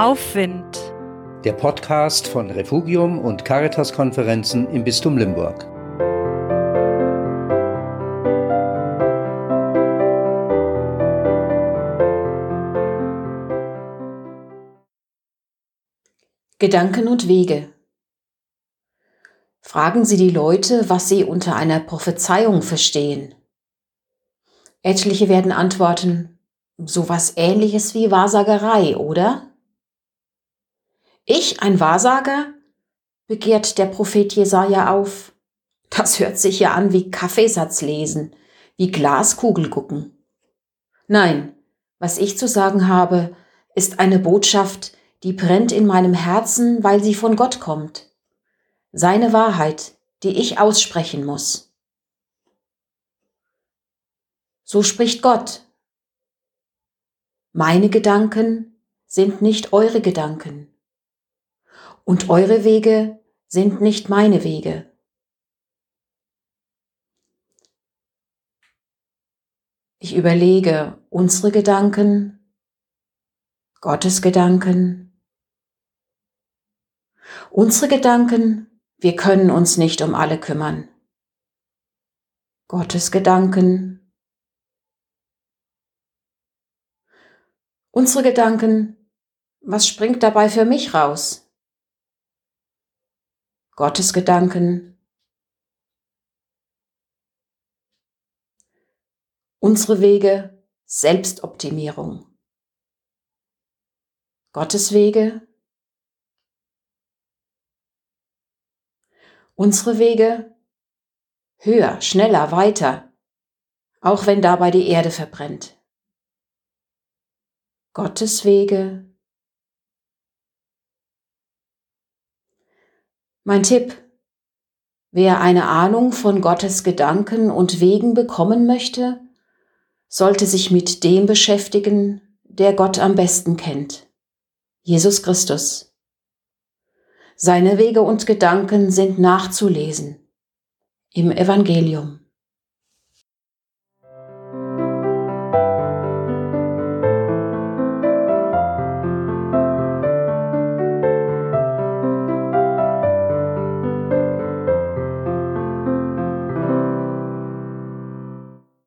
Aufwind. Der Podcast von Refugium und Caritas-Konferenzen im Bistum Limburg. Gedanken und Wege. Fragen Sie die Leute, was sie unter einer Prophezeiung verstehen. Etliche werden antworten, sowas ähnliches wie Wahrsagerei, oder? Ich, ein Wahrsager? begehrt der Prophet Jesaja auf. Das hört sich ja an wie Kaffeesatz lesen, wie Glaskugel gucken. Nein, was ich zu sagen habe, ist eine Botschaft, die brennt in meinem Herzen, weil sie von Gott kommt. Seine Wahrheit, die ich aussprechen muss. So spricht Gott. Meine Gedanken sind nicht eure Gedanken und eure Wege sind nicht meine Wege. Ich überlege unsere Gedanken, Gottes Gedanken. Unsere Gedanken, wir können uns nicht um alle kümmern. Gottes Gedanken. Unsere Gedanken, was springt dabei für mich raus? Gottes Gedanken, unsere Wege Selbstoptimierung, Gottes Wege, unsere Wege höher, schneller, weiter, auch wenn dabei die Erde verbrennt. Gottes Wege Mein Tipp. Wer eine Ahnung von Gottes Gedanken und Wegen bekommen möchte, sollte sich mit dem beschäftigen, der Gott am besten kennt. Jesus Christus. Seine Wege und Gedanken sind nachzulesen im Evangelium.